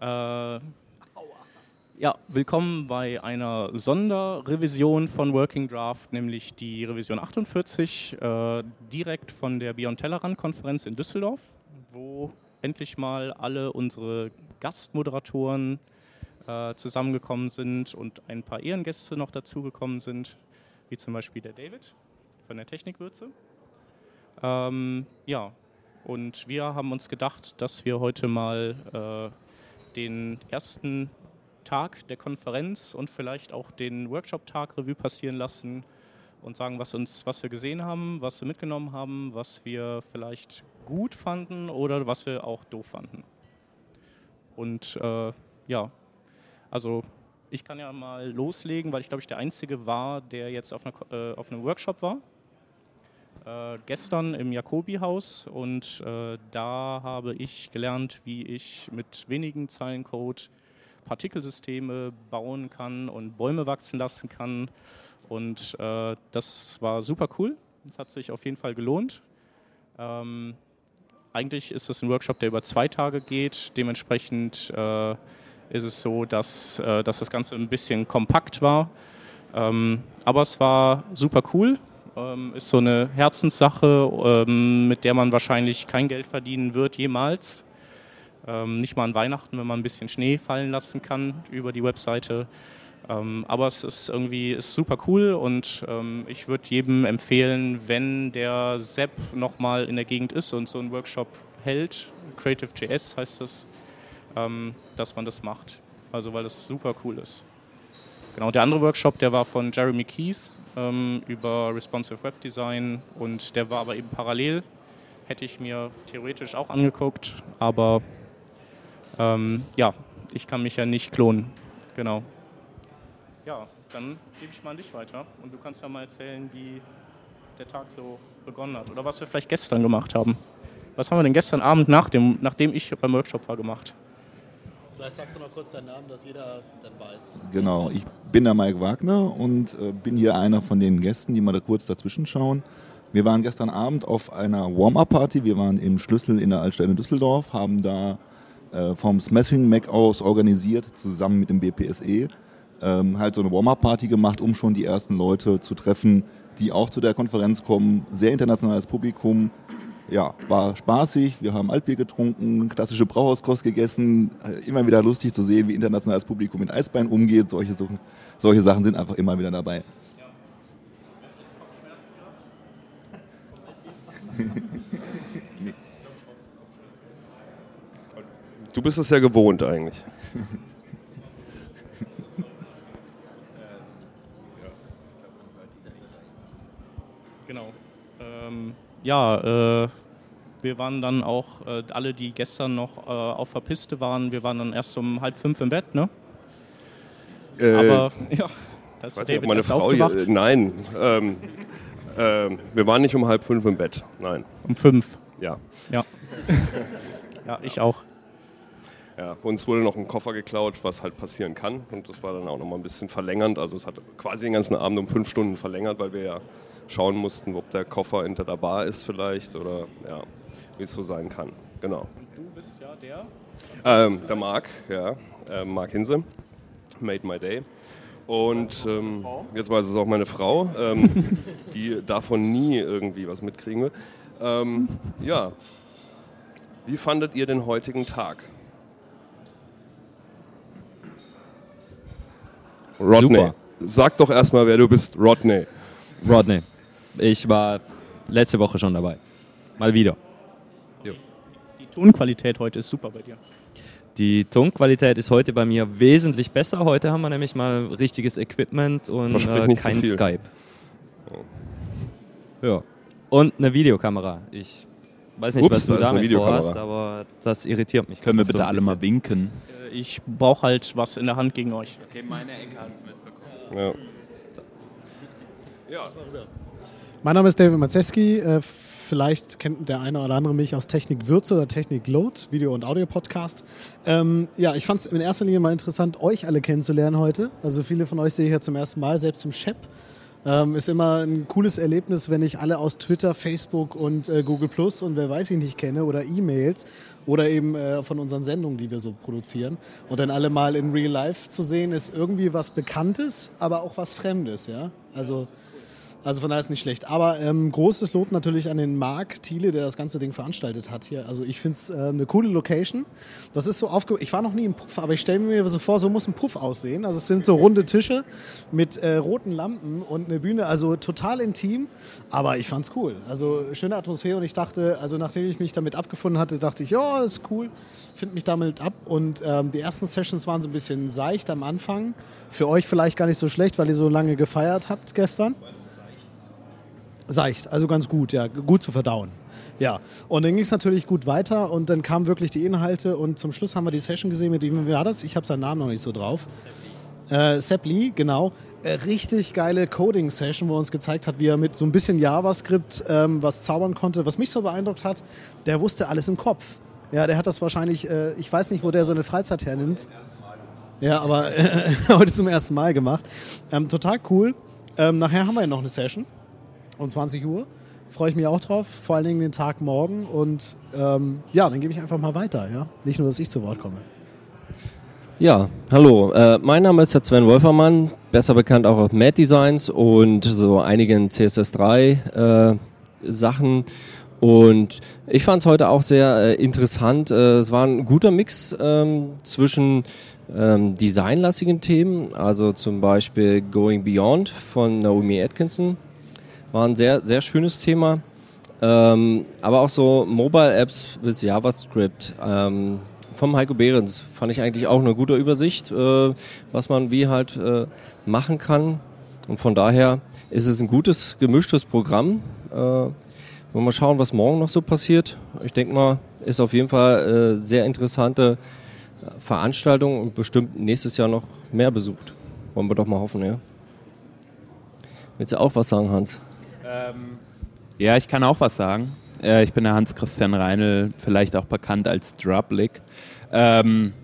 Äh, ja, willkommen bei einer Sonderrevision von Working Draft, nämlich die Revision 48, äh, direkt von der Beyond Tellerrand-Konferenz in Düsseldorf, wo endlich mal alle unsere Gastmoderatoren äh, zusammengekommen sind und ein paar Ehrengäste noch dazugekommen sind, wie zum Beispiel der David von der Technikwürze. Ähm, ja, und wir haben uns gedacht, dass wir heute mal äh, den ersten Tag der Konferenz und vielleicht auch den Workshop-Tag Revue passieren lassen und sagen, was, uns, was wir gesehen haben, was wir mitgenommen haben, was wir vielleicht gut fanden oder was wir auch doof fanden. Und äh, ja, also ich kann ja mal loslegen, weil ich glaube ich der Einzige war, der jetzt auf, einer, äh, auf einem Workshop war. Äh, gestern im Jacobi-Haus und äh, da habe ich gelernt, wie ich mit wenigen Zeilen Code Partikelsysteme bauen kann und Bäume wachsen lassen kann. Und äh, das war super cool. Das hat sich auf jeden Fall gelohnt. Ähm, eigentlich ist es ein Workshop, der über zwei Tage geht. Dementsprechend äh, ist es so, dass, äh, dass das Ganze ein bisschen kompakt war. Ähm, aber es war super cool. Ähm, ist so eine Herzenssache, ähm, mit der man wahrscheinlich kein Geld verdienen wird jemals. Ähm, nicht mal an Weihnachten, wenn man ein bisschen Schnee fallen lassen kann über die Webseite. Ähm, aber es ist irgendwie ist super cool und ähm, ich würde jedem empfehlen, wenn der Sepp nochmal in der Gegend ist und so einen Workshop hält, Creative.js heißt das, ähm, dass man das macht. Also weil das super cool ist. Genau, der andere Workshop, der war von Jeremy Keith ähm, über Responsive Web Design und der war aber eben parallel. Hätte ich mir theoretisch auch angeguckt, aber ähm, ja, ich kann mich ja nicht klonen. Genau. Ja, dann gebe ich mal an dich weiter und du kannst ja mal erzählen, wie der Tag so begonnen hat oder was wir vielleicht gestern gemacht haben. Was haben wir denn gestern Abend, nach dem, nachdem ich beim Workshop war, gemacht? Vielleicht sagst du noch kurz deinen Namen, dass jeder dann weiß. Genau, ich bin der Mike Wagner und äh, bin hier einer von den Gästen, die mal da kurz dazwischen schauen. Wir waren gestern Abend auf einer Warm-Up-Party. Wir waren im Schlüssel in der Altstadt in Düsseldorf, haben da äh, vom Smashing Mac aus organisiert, zusammen mit dem BPSE, ähm, halt so eine Warm-Up-Party gemacht, um schon die ersten Leute zu treffen, die auch zu der Konferenz kommen. Sehr internationales Publikum. Ja, war spaßig. Wir haben Altbier getrunken, klassische Brauhauskost gegessen. Äh, immer wieder lustig zu sehen, wie internationales Publikum mit Eisbein umgeht. Solche, solche Sachen sind einfach immer wieder dabei. Du bist es ja gewohnt eigentlich. genau. Ähm, ja, äh, wir waren dann auch, äh, alle, die gestern noch äh, auf der Piste waren, wir waren dann erst um halb fünf im Bett, ne? Äh, Aber ja, das weiß David nicht, meine Frau hier, Nein, ähm, ähm, wir waren nicht um halb fünf im Bett, nein. Um fünf? Ja. Ja. ja, ich auch. Ja, uns wurde noch ein Koffer geklaut, was halt passieren kann. Und das war dann auch noch mal ein bisschen verlängernd. Also es hat quasi den ganzen Abend um fünf Stunden verlängert, weil wir ja schauen mussten, ob der Koffer hinter der Bar ist vielleicht oder ja, wie es so sein kann. Genau. Und du bist ja der? Ähm, der Marc, ja. Äh, Marc Hinse. Made My Day. Und ähm, jetzt weiß es auch meine Frau, ähm, die davon nie irgendwie was mitkriegen will. Ähm, ja. Wie fandet ihr den heutigen Tag? Rodney. Super. Sag doch erstmal, wer du bist. Rodney. Rodney. Ich war letzte Woche schon dabei. Mal wieder. Tonqualität heute ist super bei dir. Die Tonqualität ist heute bei mir wesentlich besser. Heute haben wir nämlich mal richtiges Equipment und äh, kein Skype. Oh. Ja. Und eine Videokamera. Ich weiß nicht, Ups, was du damit vorhast, aber das irritiert mich. Können wir bitte so alle mal winken? ich brauche halt was in der Hand gegen euch. Okay, meine Enkel hat es mitbekommen. Ja. ja. Mein Name ist David Mazeski. Vielleicht kennt der eine oder andere mich aus Technik Würze oder Technik Load, Video- und Audio-Podcast. Ähm, ja, ich fand es in erster Linie mal interessant, euch alle kennenzulernen heute. Also viele von euch sehe ich ja zum ersten Mal, selbst im Shep. Ähm, ist immer ein cooles Erlebnis, wenn ich alle aus Twitter, Facebook und äh, Google Plus und wer weiß ich nicht kenne oder E-Mails oder eben äh, von unseren Sendungen, die wir so produzieren. Und dann alle mal in Real Life zu sehen, ist irgendwie was Bekanntes, aber auch was Fremdes. Ja? Also also von daher ist nicht schlecht. Aber ähm, großes Lob natürlich an den Marc Thiele, der das ganze Ding veranstaltet hat hier. Also ich finde es äh, eine coole Location. Das ist so aufge... Ich war noch nie im Puff, aber ich stelle mir so vor, so muss ein Puff aussehen. Also es sind so runde Tische mit äh, roten Lampen und eine Bühne. Also total intim, aber ich fand es cool. Also schöne Atmosphäre und ich dachte, also nachdem ich mich damit abgefunden hatte, dachte ich, ja, ist cool, finde mich damit ab. Und ähm, die ersten Sessions waren so ein bisschen seicht am Anfang. Für euch vielleicht gar nicht so schlecht, weil ihr so lange gefeiert habt gestern. Seicht, also ganz gut, ja, gut zu verdauen. Ja, und dann ging es natürlich gut weiter und dann kamen wirklich die Inhalte und zum Schluss haben wir die Session gesehen, mit dem war das? Ich habe seinen Namen noch nicht so drauf. Äh, Sepp Lee, genau. Äh, richtig geile Coding-Session, wo er uns gezeigt hat, wie er mit so ein bisschen JavaScript ähm, was zaubern konnte. Was mich so beeindruckt hat, der wusste alles im Kopf. Ja, der hat das wahrscheinlich, äh, ich weiß nicht, wo der seine Freizeit hernimmt. Ja, aber heute zum ersten Mal gemacht. Ähm, total cool. Ähm, nachher haben wir ja noch eine Session um 20 Uhr. Freue ich mich auch drauf, vor allen Dingen den Tag morgen. Und ähm, ja, dann gebe ich einfach mal weiter. Ja? Nicht nur, dass ich zu Wort komme. Ja, hallo. Äh, mein Name ist Sven Wolfermann, besser bekannt auch auf Mad Designs und so einigen CSS3 äh, Sachen. Und ich fand es heute auch sehr äh, interessant. Äh, es war ein guter Mix ähm, zwischen ähm, designlastigen Themen, also zum Beispiel Going Beyond von Naomi Atkinson war ein sehr, sehr schönes Thema. Ähm, aber auch so Mobile Apps with JavaScript ähm, vom Heiko Behrens fand ich eigentlich auch eine gute Übersicht, äh, was man wie halt äh, machen kann. Und von daher ist es ein gutes, gemischtes Programm. Äh, wollen wir mal schauen, was morgen noch so passiert. Ich denke mal, ist auf jeden Fall äh, sehr interessante Veranstaltung und bestimmt nächstes Jahr noch mehr besucht. Wollen wir doch mal hoffen, ja. Willst du auch was sagen, Hans? Ähm, ja, ich kann auch was sagen. Äh, ich bin der Hans-Christian Reinl, vielleicht auch bekannt als Drublick. Ähm,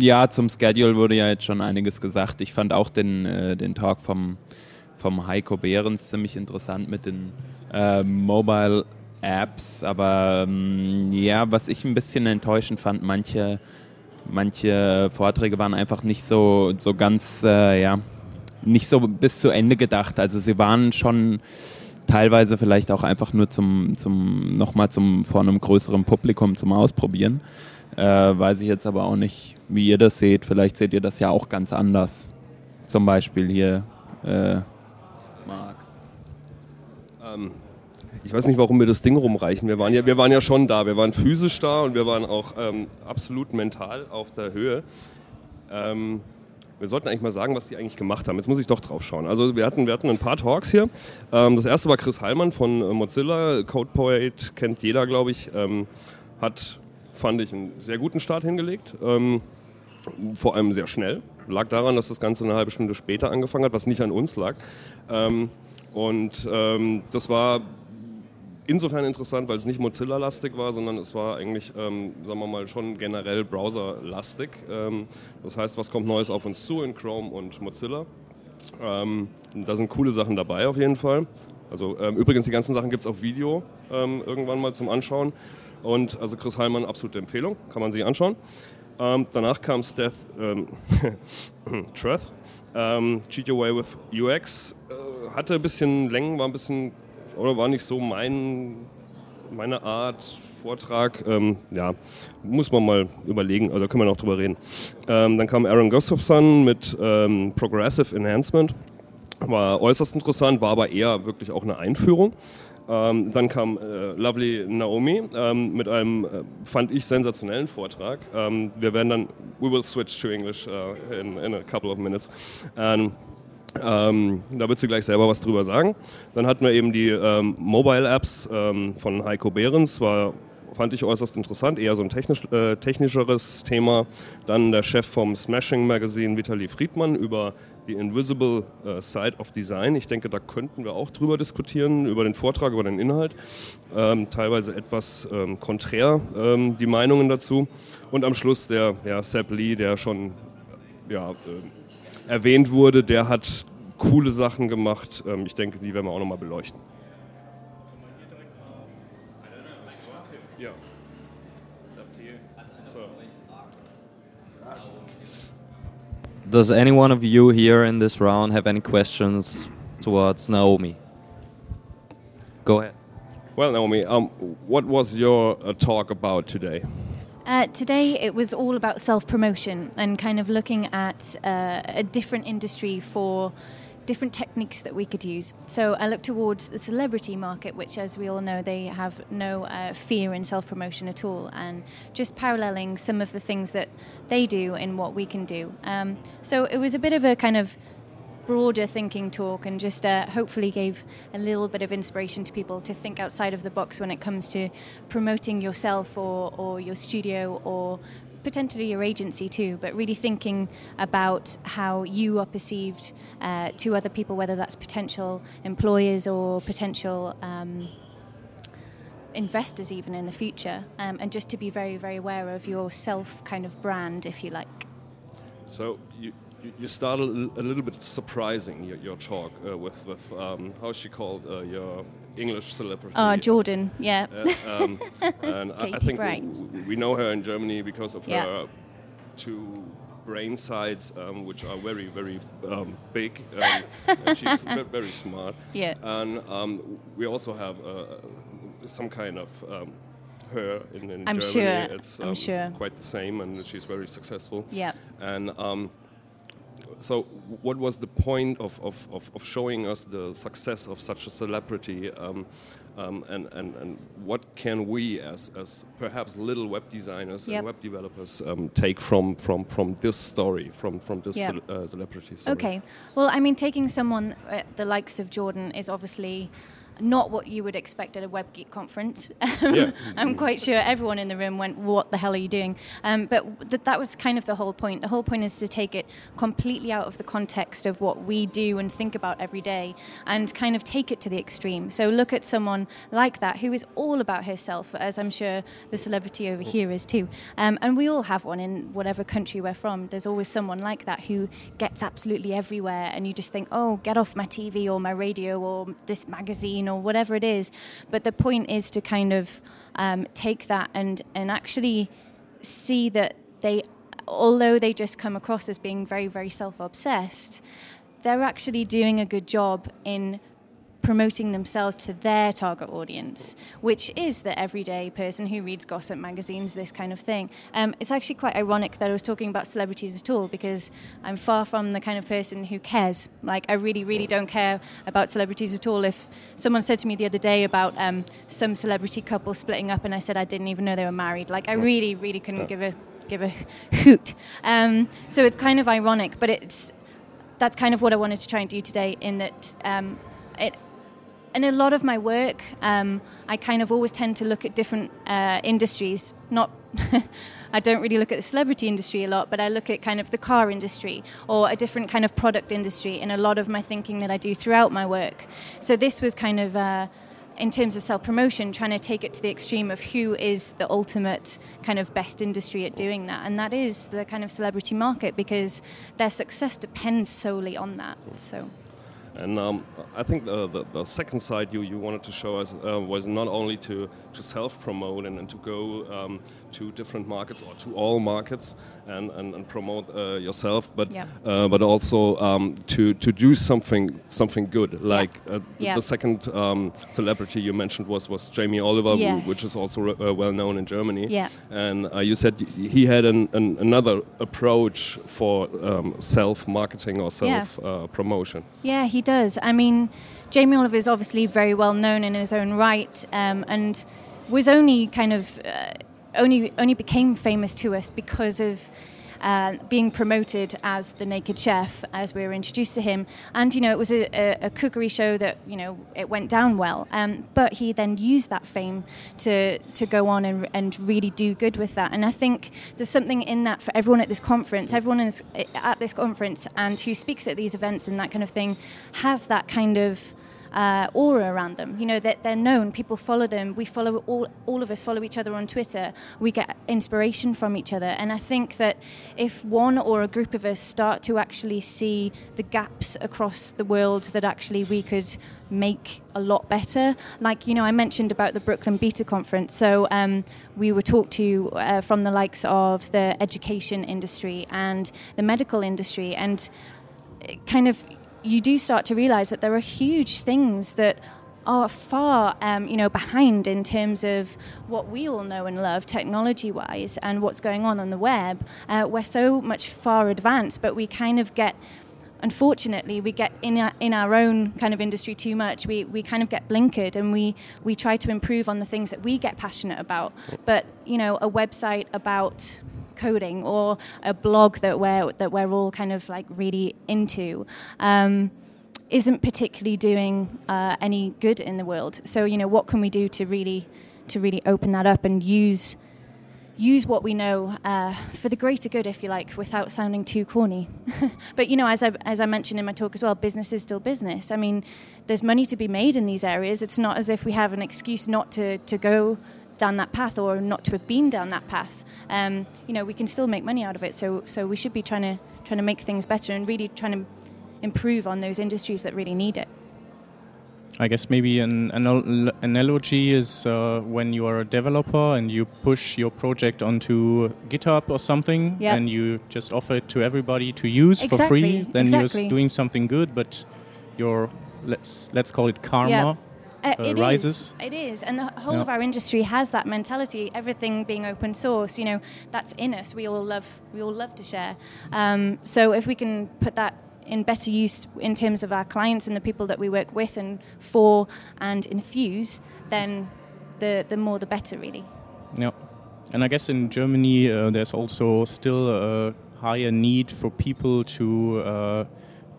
ja, zum Schedule wurde ja jetzt schon einiges gesagt. Ich fand auch den, äh, den Talk vom, vom Heiko Behrens ziemlich interessant mit den äh, Mobile Apps. Aber ähm, ja, was ich ein bisschen enttäuschend fand, manche, manche Vorträge waren einfach nicht so, so ganz, äh, ja, nicht so bis zu Ende gedacht. Also sie waren schon teilweise vielleicht auch einfach nur zum, zum nochmal zum vor einem größeren Publikum zum Ausprobieren. Äh, weiß ich jetzt aber auch nicht, wie ihr das seht. Vielleicht seht ihr das ja auch ganz anders. Zum Beispiel hier äh, Marc. Ähm, ich weiß nicht, warum wir das Ding rumreichen. Wir waren ja, wir waren ja schon da. Wir waren physisch da und wir waren auch ähm, absolut mental auf der Höhe. Ähm, wir sollten eigentlich mal sagen, was die eigentlich gemacht haben. Jetzt muss ich doch drauf schauen. Also wir hatten, wir hatten ein paar Talks hier. Ähm, das erste war Chris Heilmann von äh, Mozilla. CodePoet kennt jeder, glaube ich. Ähm, hat, fand ich, einen sehr guten Start hingelegt. Ähm, vor allem sehr schnell. Lag daran, dass das Ganze eine halbe Stunde später angefangen hat, was nicht an uns lag. Und das war insofern interessant, weil es nicht Mozilla-lastig war, sondern es war eigentlich, ähm, sagen wir mal, schon generell Browser-lastig. Ähm, das heißt, was kommt Neues auf uns zu in Chrome und Mozilla? Ähm, da sind coole Sachen dabei auf jeden Fall. Also ähm, übrigens, die ganzen Sachen gibt es auf Video ähm, irgendwann mal zum Anschauen. Und also Chris Heilmann, absolute Empfehlung, kann man sich anschauen. Ähm, danach kam Steph ähm, Treth, Cheat Your Way with UX. Äh, hatte ein bisschen Längen, war ein bisschen oder war nicht so mein, meine Art Vortrag. Ähm, ja, muss man mal überlegen, also können wir noch drüber reden. Ähm, dann kam Aaron Gustafson mit ähm, Progressive Enhancement. War äußerst interessant, war aber eher wirklich auch eine Einführung. Ähm, dann kam äh, Lovely Naomi ähm, mit einem, äh, fand ich, sensationellen Vortrag. Ähm, wir werden dann, we will switch to English uh, in, in a couple of minutes. Ähm, da wird sie gleich selber was drüber sagen. Dann hatten wir eben die ähm, Mobile Apps ähm, von Heiko Behrens, war fand ich äußerst interessant, eher so ein technisch, äh, technischeres Thema. Dann der Chef vom Smashing Magazine, Vitali Friedmann, über die Invisible äh, Side of Design. Ich denke, da könnten wir auch drüber diskutieren, über den Vortrag, über den Inhalt. Ähm, teilweise etwas ähm, konträr ähm, die Meinungen dazu. Und am Schluss der ja, Sepp Lee, der schon ja, äh, erwähnt wurde, der hat coole Sachen gemacht. Ähm, ich denke, die werden wir auch nochmal beleuchten. Ja. Does any one of you here in this round have any questions towards Naomi? Go ahead. Well, Naomi, um, what was your uh, talk about today? Uh, today it was all about self promotion and kind of looking at uh, a different industry for different techniques that we could use. So I look towards the celebrity market, which, as we all know, they have no uh, fear in self promotion at all, and just paralleling some of the things that they do in what we can do. Um, so it was a bit of a kind of broader thinking talk and just uh, hopefully gave a little bit of inspiration to people to think outside of the box when it comes to promoting yourself or, or your studio or potentially your agency too, but really thinking about how you are perceived uh, to other people, whether that's potential employers or potential um, investors, even in the future, um, and just to be very, very aware of your self kind of brand, if you like. So you, you started a little bit surprising your, your talk uh, with, with um, how's she called uh, your English celebrity? Uh, Jordan, yeah. um, and I, I, think we, we, know her in Germany because of yeah. her two brain sides, um, which are very, very um, big. Um, and she's very smart. Yeah. And um, we also have uh, some kind of her in, in I'm Germany. Sure. It's I'm sure. quite the same, and she's very successful. Yeah. And um, so what was the point of, of, of, showing us the success of such a celebrity um, um, and, and, and what can we as, as perhaps little web designers yep. and web developers um, take from, from, from this story, from, from this yep. ce uh, celebrity story? Okay. Well, I mean, taking someone uh, the likes of Jordan is obviously not what you would expect at a WebGeek conference. yeah. I'm quite sure everyone in the room went, "What the hell are you doing?" Um, but th- that was kind of the whole point. The whole point is to take it completely out of the context of what we do and think about every day, and kind of take it to the extreme. So look at someone like that who is all about herself, as I'm sure the celebrity over here is too. Um, and we all have one in whatever country we're from. There's always someone like that who gets absolutely everywhere, and you just think, "Oh, get off my TV or my radio or this magazine." Or whatever it is. But the point is to kind of um, take that and, and actually see that they, although they just come across as being very, very self obsessed, they're actually doing a good job in promoting themselves to their target audience, which is the everyday person who reads gossip magazines, this kind of thing. Um, it's actually quite ironic that I was talking about celebrities at all because I'm far from the kind of person who cares. Like, I really, really don't care about celebrities at all. If someone said to me the other day about um, some celebrity couple splitting up and I said I didn't even know they were married, like, I really, really couldn't give a give a hoot. Um, so it's kind of ironic, but it's that's kind of what I wanted to try and do today. In that um, it in a lot of my work, um, I kind of always tend to look at different uh, industries. Not, I don't really look at the celebrity industry a lot, but I look at kind of the car industry or a different kind of product industry in a lot of my thinking that I do throughout my work. So this was kind of. Uh, in terms of self promotion, trying to take it to the extreme of who is the ultimate kind of best industry at doing that. And that is the kind of celebrity market because their success depends solely on that. So. And um, I think the, the, the, second side you, you wanted to show us uh, was not only to, to self promote and, and, to go um, to different markets or to all markets and, and, and promote uh, yourself, but yeah. uh, but also um, to, to do something something good. Like yeah. Uh, yeah. the second um, celebrity you mentioned was, was Jamie Oliver, yes. which is also uh, well known in Germany. Yeah. And uh, you said he had an, an another approach for um, self marketing or self promotion. Yeah, he does. I mean, Jamie Oliver is obviously very well known in his own right, um, and was only kind of uh, only only became famous to us because of uh, being promoted as the naked chef as we were introduced to him. And you know it was a, a, a cookery show that you know it went down well. Um, but he then used that fame to to go on and, and really do good with that. And I think there's something in that for everyone at this conference. Everyone is at this conference and who speaks at these events and that kind of thing has that kind of uh, aura around them. You know, that they're, known, people follow them. We follow all, all of us follow each other on Twitter. We get inspiration from each other. And I think that if one or a group of us start to actually see the gaps across the world that actually we could make a lot better. Like, you know, I mentioned about the Brooklyn Beta Conference. So um, we were talked to uh, from the likes of the education industry and the medical industry. And kind of, you do start to realize that there are huge things that are far um, you know behind in terms of what we all know and love technology wise and what's going on on the web uh, we're so much far advanced but we kind of get unfortunately, we get in our, in our own kind of industry too much. We, we kind of get blinkered and we, we try to improve on the things that we get passionate about. But, you know, a website about coding or a blog that we're, that we're all kind of like really into. Um, isn't particularly doing uh, any good in the world. So you know, what can we do to really to really open that up and use use what we know uh, for the greater good, if you like, without sounding too corny. but you know, as I as I mentioned in my talk as well, business is still business. I mean, there's money to be made in these areas. It's not as if we have an excuse not to to go down that path or not to have been down that path. Um, you know, we can still make money out of it. So so we should be trying to trying to make things better and really trying to improve on those industries that really need it. I guess maybe an, an analogy is uh, when you are a developer and you push your project onto GitHub or something, yep. and you just offer it to everybody to use exactly. for free. Then exactly. you're doing something good, but your let's let's call it karma. Yep. Uh, it rises. Is. It is, and the whole of our industry has that mentality. Everything being open source, you know, that's in us. We all love, we all love to share. Um, so if we can put that in better use in terms of our clients and the people that we work with and for and enthuse, then the, the more the better, really. Yeah. And I guess in Germany, uh, there's also still a higher need for people to uh,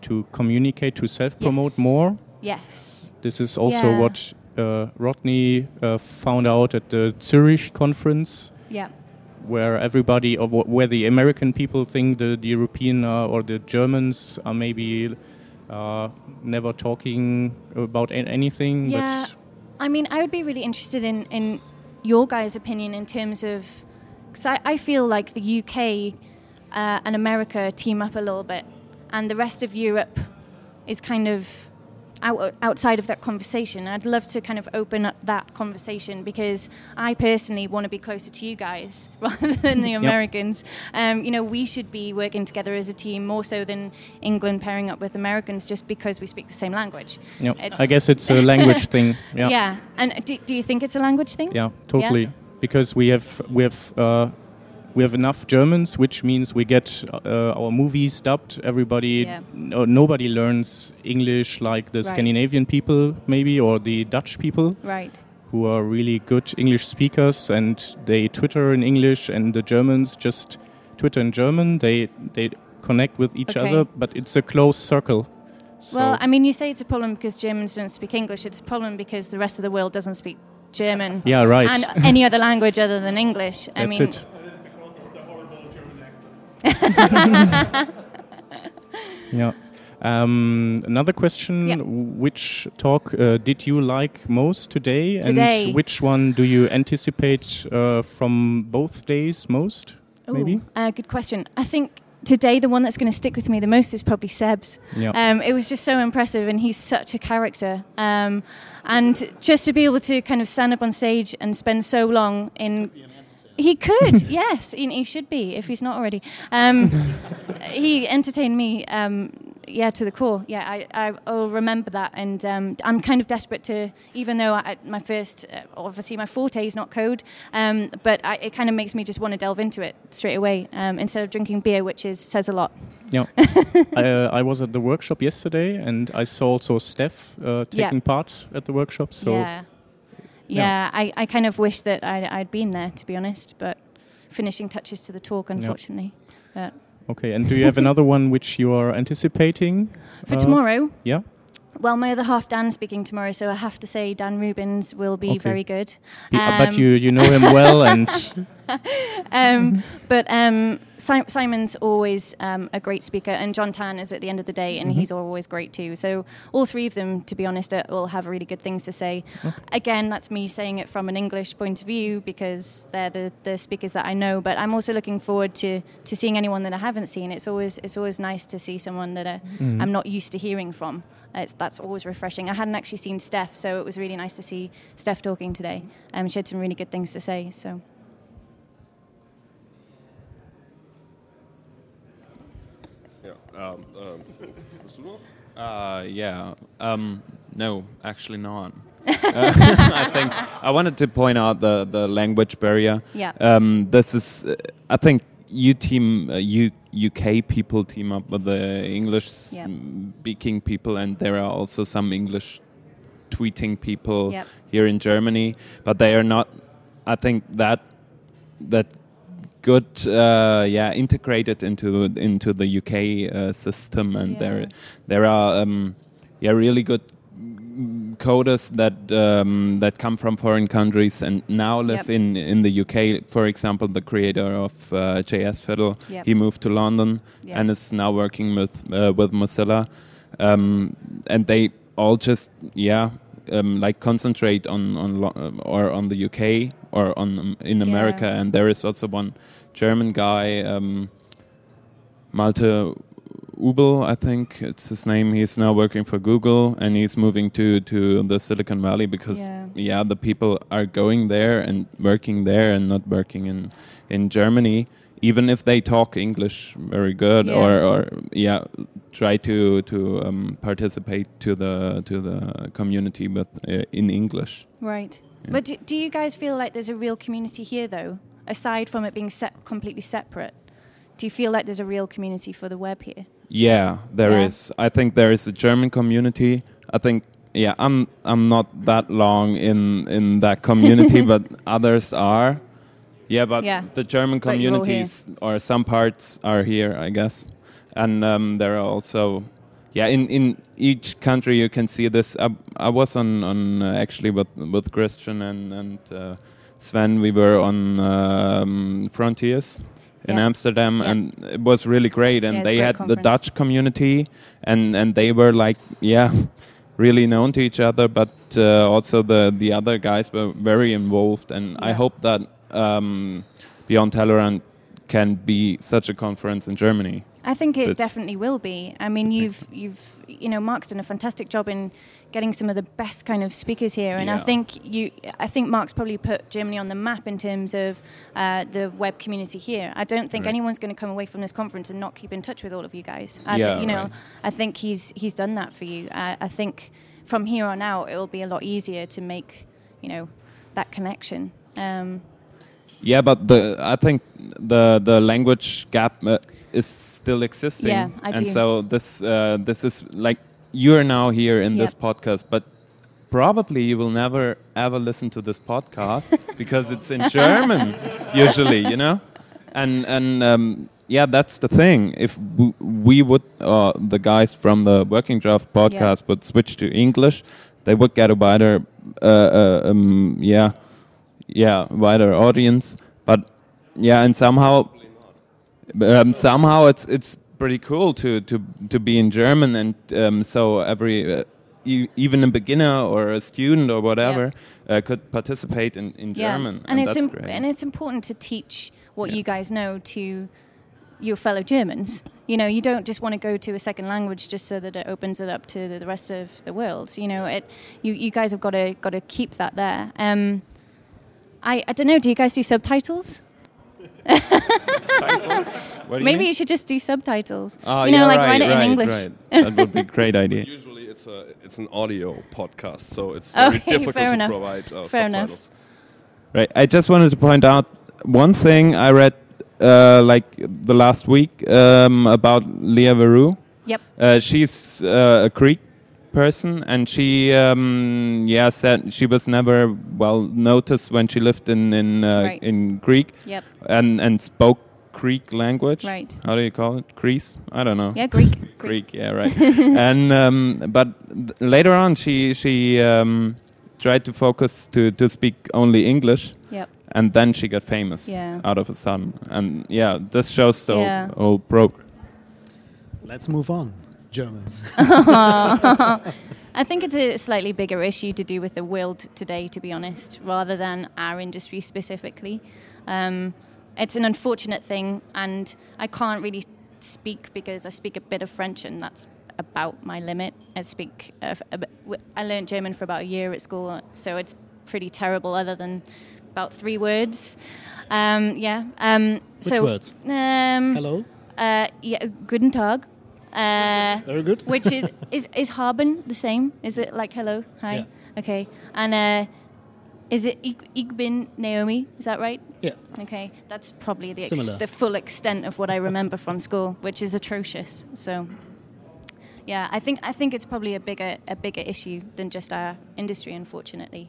to communicate, to self-promote yes. more. Yes. This is also yeah. what uh, Rodney uh, found out at the Zurich conference. Yeah where everybody, or where the American people think the, the European uh, or the Germans are maybe uh, never talking about anything. Yeah, I mean, I would be really interested in, in your guys' opinion in terms of, because I, I feel like the UK uh, and America team up a little bit, and the rest of Europe is kind of out, outside of that conversation. I'd love to kind of open up that conversation because I personally want to be closer to you guys rather than the Americans. Um, you know, we should be working together as a team more so than England pairing up with Americans just because we speak the same language. Yep. I guess it's a language thing. Yeah. Yeah. And do, do you think it's a language thing? Yeah, totally. Yeah? Because we have we have. Uh, we have enough Germans, which means we get uh, our movies dubbed. Everybody, yeah. no, nobody learns English like the right. Scandinavian people, maybe, or the Dutch people, right? Who are really good English speakers, and they Twitter in English, and the Germans just Twitter in German. They they connect with each okay. other, but it's a closed circle. So well, I mean, you say it's a problem because Germans don't speak English. It's a problem because the rest of the world doesn't speak German. Yeah, right. And any other language other than English. I That's mean, it. Yeah. Um, another question: yeah. Which talk uh, did you like most today, today, and which one do you anticipate uh, from both days most? Ooh, maybe. Uh, good question. I think today the one that's going to stick with me the most is probably Seb's. Yeah. Um, it was just so impressive, and he's such a character. Um, and just to be able to kind of stand up on stage and spend so long in he could, yes, he, he, should be if he's not already. Um, he entertained me, um, yeah, to the core. Yeah, I, I will remember that, and um, I'm kind of desperate to, even though I, my first, uh, obviously my forte is not code, um, but I, it kind of makes me just want to delve into it straight away um, instead of drinking beer, which is says a lot. Yeah, I, uh, I, was at the workshop yesterday, and I saw also Steph uh, taking yeah. part at the workshop. So. Yeah yeah, I, I kind of wish that I'd, I'd been there, to be honest, but finishing touches to the talk, unfortunately. But okay, and do you have another one which you are anticipating? For uh, tomorrow? Yeah. Well, my other half Dan's speaking tomorrow, so I have to say Dan Rubins will be okay. very good. Um, but you you know him well, and um, but um, si- Simon's always um, a great speaker, and Jon Tan is at the end of the day, and Mm-hmm. he's always great too. So all three of them, to be honest, uh, will have really good things to say. Again, that's me saying it from an English point of view because they're the, the speakers that I know. But I'm also looking forward to, to seeing anyone that I haven't seen. It's always it's always nice to see someone that uh, Mm-hmm. I'm not used to hearing from. It's, that's always refreshing. I hadn't actually seen Steph, so it was really nice to see Steph talking today. Um, she had some really good things to say. So. Ja, bist du noch? Uh, yeah. Um, no, actually not. Uh, I think I wanted to point out the, the language barrier. Yeah. Um, this is, uh, I think, you team, uh, you UK people team up with the English Yeah. speaking people, and there are also some English tweeting people Yep. here in Germany, but they are not. I think that that good, uh, yeah, integrated into into the UK uh, system, and Yeah. there there are um, yeah really good coders that um, that come from foreign countries and now live Yep. in in the UK. For example, the creator of uh, JS Fiddle, Yep. he moved to London Yep. and is now working with uh, with Mozilla, um, and they all just yeah. Um, like concentrate on on or on the UK or on um, in Yeah. America, and there is also one German guy, um, Malte Ubl, I think it's his name. He's now working for Google, and he's moving to to the Silicon Valley because Yeah. yeah, the people are going there and working there and not working in in Germany. Even if they talk English very good, Yeah. or, or yeah, try to to um, participate to the to the community, but uh, in English. Right. But do, do you guys feel like there's a real community here, though, aside from it being set, completely separate? Do you feel like there's a real community for the web here? Yeah, there is. Yeah. I think there is a German community. I think yeah, I'm I'm not that long in in that community, but others are. Yeah, but Yeah. the German But you're all here. communities or some parts are here, I guess. And um, there are also yeah, in in each country you can see this. I, I was on on uh, actually with with Christian and and uh, Sven. We were on um, Fronteers in Yeah. Amsterdam, Yeah. and it was really great. And Yeah, they great had the. Dutch community, and and they were like yeah, really known to each other. But uh, also the the other guys were very involved, and I hope that um, Beyond Tellerrand can be such a conference in Germany. I think it definitely will be. I mean, you've you've you know Marc's done a fantastic job in getting some of the best kind of speakers here, and I think you I think Marc's probably put Germany on the map in terms of uh, the web community here. I don't think Right. anyone's going to come away from this conference and not keep in touch with all of you guys. I Yeah, thi- you know, right. I think he's he's done that for you. I, I think from here on out, it will be a lot easier to make you know that connection. Um, Yeah, but the I think the the language gap uh, is still existing. Yeah, I and do. so this uh, this is like you're now here in this podcast, but probably you will never ever listen to this podcast because it's in German usually, you know, and and um, yeah, that's the thing. If we would, uh, the guys from the Working Draft podcast would switch to English, they would get a wider, uh, uh, um, yeah, yeah, wider audience. But yeah, and somehow, um, somehow it's it's pretty cool to to to be in German, and um, so every. Uh, e- even a beginner or a student or whatever uh, could participate in, in German, and, it's that's great. and it's important to teach what Yeah. you guys know to your fellow Germans. You know, you don't just want to go to a second language just so that it opens it up to the, the rest of the world. You know, it you, you guys have got to got to keep that there. Um, I I don't know. Do you guys do subtitles? What you Maybe mean? you should just do subtitles. Oh, you know, yeah, like right, write it in English. right. That would be a great idea. Usually it's a it's an audio podcast, so it's very Okay, difficult fair to enough. provide uh, Fair enough. subtitles. Right. I just wanted to point out one thing I read uh, like the last week um, about Lea Verou. Yep. Uh, she's uh, a Greek person, and she um, yeah said she was never well noticed when she lived in in uh, Right. in Greek Yep. and and spoke Greek language. Right. How do you call it? Greece? I don't know. Yeah, Greek. Greek, yeah, right. and um, but th- later on, she she um, tried to focus to, to speak only English. Yep. And then she got famous Yeah. out of a sudden. And yeah, this shows the Yeah. whole, whole progress. Let's move on. Germans. I think it's a slightly bigger issue to do with the world today, to be honest, rather than our industry specifically. Um, it's an unfortunate thing, and I can't really speak because I speak a bit of French, and that's about my limit. I speak, uh, a bit- w- I learned German for about a year at school, so it's pretty terrible, other than about three words. Um, yeah. Um, Which so, words? Um, Hello. Uh, yeah, guten Tag. Uh, Very good. which is is is haben the same? Is it like hello, hi? Yeah. Okay. And uh, is it ich, ich bin Naomi? Is that right? Yeah. Okay. That's probably the ex- the full extent of what I remember from school, which is atrocious. So. Yeah, I think I think it's probably a bigger a bigger issue than just our industry, unfortunately.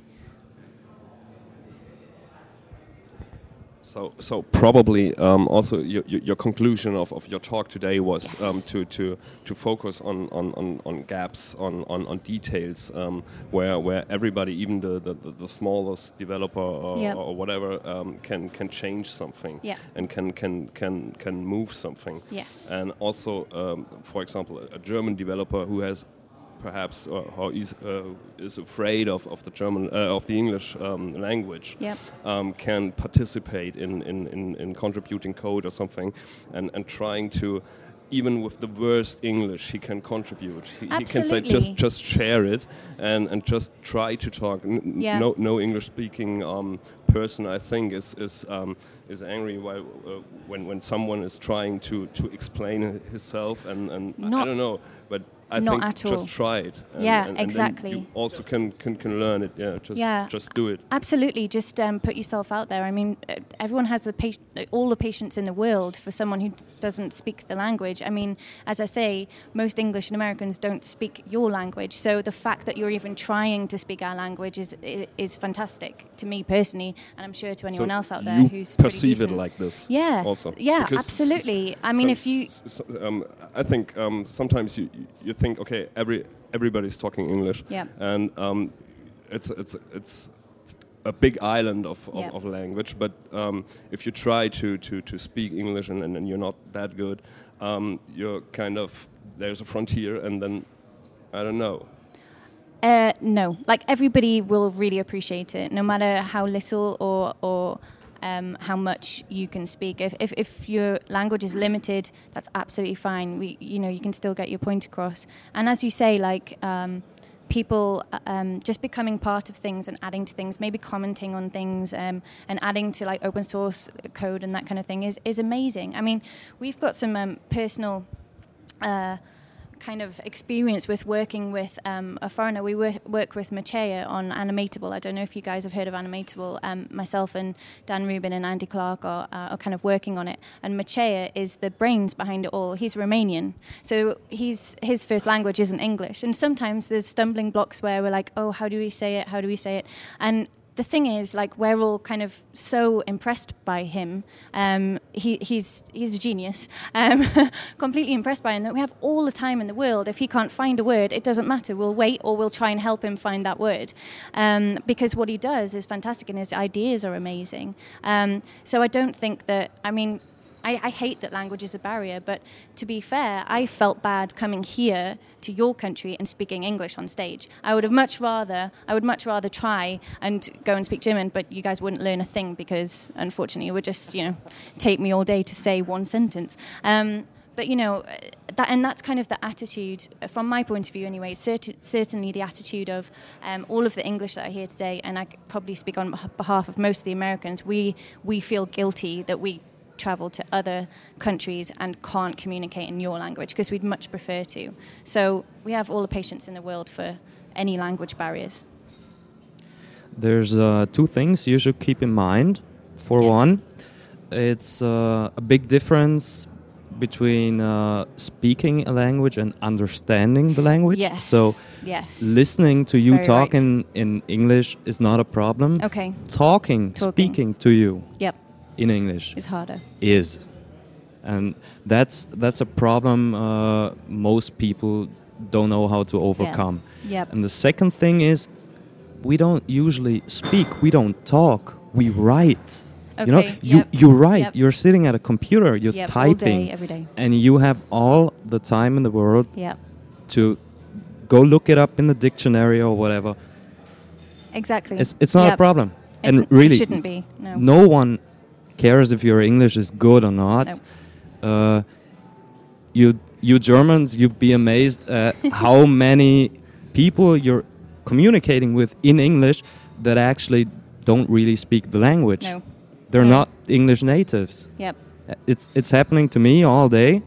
So, so probably um, also your, your, your conclusion of, of your talk today was Yes. um, to, to, to focus on, on, on, on gaps, on, on, on details, um, where, where everybody, even the, the, the, smallest developer or, Yep. or whatever, um, can, can change something Yeah. and can, can, can, can move something. Yes. And also, um, for example, a German developer who has perhaps uh, how is, uh, is afraid of, of the German uh, of the English um, language Yep. um, can participate in, in, in, in contributing code or something and, and trying to even with the worst English he can contribute he, he can say just just share it and, and just try to talk N- Yeah. no, no English speaking um, person I think is is um, is angry while, uh, when when someone is trying to, to explain himself and, and I don't know but I not think just all. try it and, Yeah, and- and exactly. you also can, can, can learn it yeah just Yeah. just do it Absolutely, just um, put yourself out there. I mean, uh, everyone has the pa- all the patience in the world for someone who doesn't speak the language. I mean, as I say, most English and Americans don't speak your language, so the fact that you're even trying to speak our language is is fantastic to me personally, and I'm sure to anyone So else out there who's perceive it like this Yeah, also yeah, Because absolutely. I mean, if you um, I think um, sometimes you you think okay every everybody's talking English Yeah. and um, it's it's it's a big island of, of, Yeah. of language but um, if you try to, to, to speak English and, and, and you're not that good um, you're kind of there's a frontier and then I don't know Uh, no, like everybody will really appreciate it, no matter how little or or um, how much you can speak. If, if if your language is limited, that's absolutely fine. We, you know, you can still get your point across. And as you say, like. Um, People uh, um, just becoming part of things and adding to things, maybe commenting on things, um, and adding to like open source code and that kind of thing is is amazing. I mean, we've got some um, personal uh, kind of experience with working with um, a foreigner. We work, work with Machea on Animatable. I don't know if you guys have heard of Animatable. Um, myself and Dan Rubin and Andy Clarke are, uh, are kind of working on it. And Machea is the brains behind it all. He's Romanian, so he's his first language isn't English. And sometimes there's stumbling blocks where we're like, oh, how do we say it? How do we say it? And the thing is, like, we're all kind of so impressed by him. Um, he, he's he's a genius. Um, completely impressed by him that we have all the time in the world. If he can't find a word, it doesn't matter. We'll wait, or we'll try and help him find that word, um, because what he does is fantastic, and his ideas are amazing. Um, so I don't think that. I mean. I, I hate that language is a barrier, but to be fair, I felt bad coming here to your country and speaking English on stage. I would have much rather, I would much rather try and go and speak German, but you guys wouldn't learn a thing because, unfortunately, it would just, you know, take me all day to say one sentence. Um, but you know, that and that's kind of the attitude, from my point of view, anyway. Certainly, the attitude of um, all of the English that are here today, and i probably speak on behalf of most of the Americans. We we feel guilty that we travel to other countries and can't communicate in your language because we'd much prefer to. So we have all the patience in the world for any language barriers. There's uh, two things you should keep in mind. For Yes. one, it's uh, a big difference between uh, speaking a language and understanding the language. Yes. So yes. listening to you Very talk right. in, in English is not a problem. Okay. Talking, Talking. speaking to you Yep. In English is harder. is, and that's that's a problem uh, most people don't know how to overcome. Yeah. Yep. And the second thing is we don't usually speak. We don't talk. We write. Okay, you know, Okay, you you write. Yep. You're sitting at a computer. You're Yep, all day, typing, every day. and you have all the time in the world Yeah, to go look it up in the dictionary or whatever. exactly. It's it's not Yep. a problem. It's- and really, it shouldn't be. No. no one cares if your English is good or not. Uh, you you Germans, you'd be amazed at how many people you're communicating with in English that actually don't really speak the language. No. They're not English natives. Yep. Uh, It's it's happening to me all day.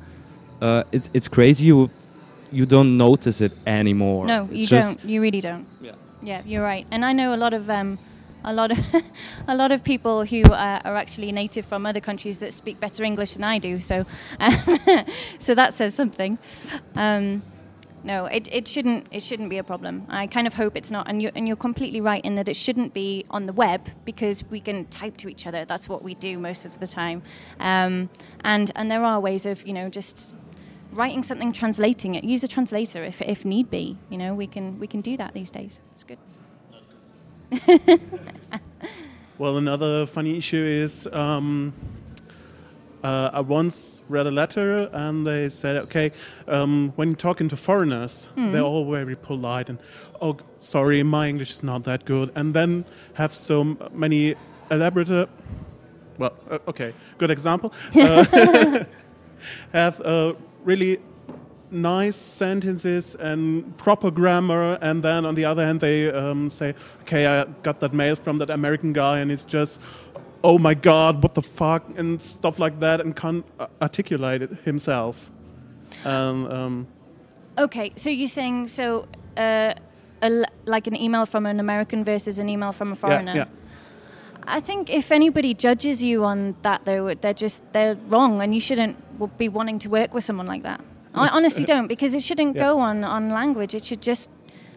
Uh, it's it's crazy. You you don't notice it anymore. No, you It's just- don't. You really don't. Yeah. Yeah, you're right. And I know a lot of um, a lot of a lot of people who uh, are actually native from other countries that speak better English than I do. So, um, so that says something. Um, no, it, it shouldn't it shouldn't be a problem. I kind of hope it's not. And you and you're completely right in that it shouldn't be on the web because we can type to each other. That's what we do most of the time. Um, and and there are ways of you know just writing something, translating it. Use a translator if, if need be. You know, we can we can do that these days. It's good. Well, another funny issue is um, uh, I once read a letter and they said, okay, um, when talking to foreigners, Hmm. they're all very polite and, oh, sorry, my English is not that good. And then have so many elaborate, uh, well, uh, okay, good example. Uh, have really nice sentences and proper grammar, and then on the other hand, they um, say, "Okay, I got that mail from that American guy, and it's just, oh my God, what the fuck," and stuff like that, and can't articulate it himself. And um, Okay, so you're saying so uh, a like an email from an American versus an email from a foreigner. yeah. I think if anybody judges you on that, though, they're just they're wrong, and you shouldn't be wanting to work with someone like that. I honestly don't, because it shouldn't Yeah. go on on language. It should just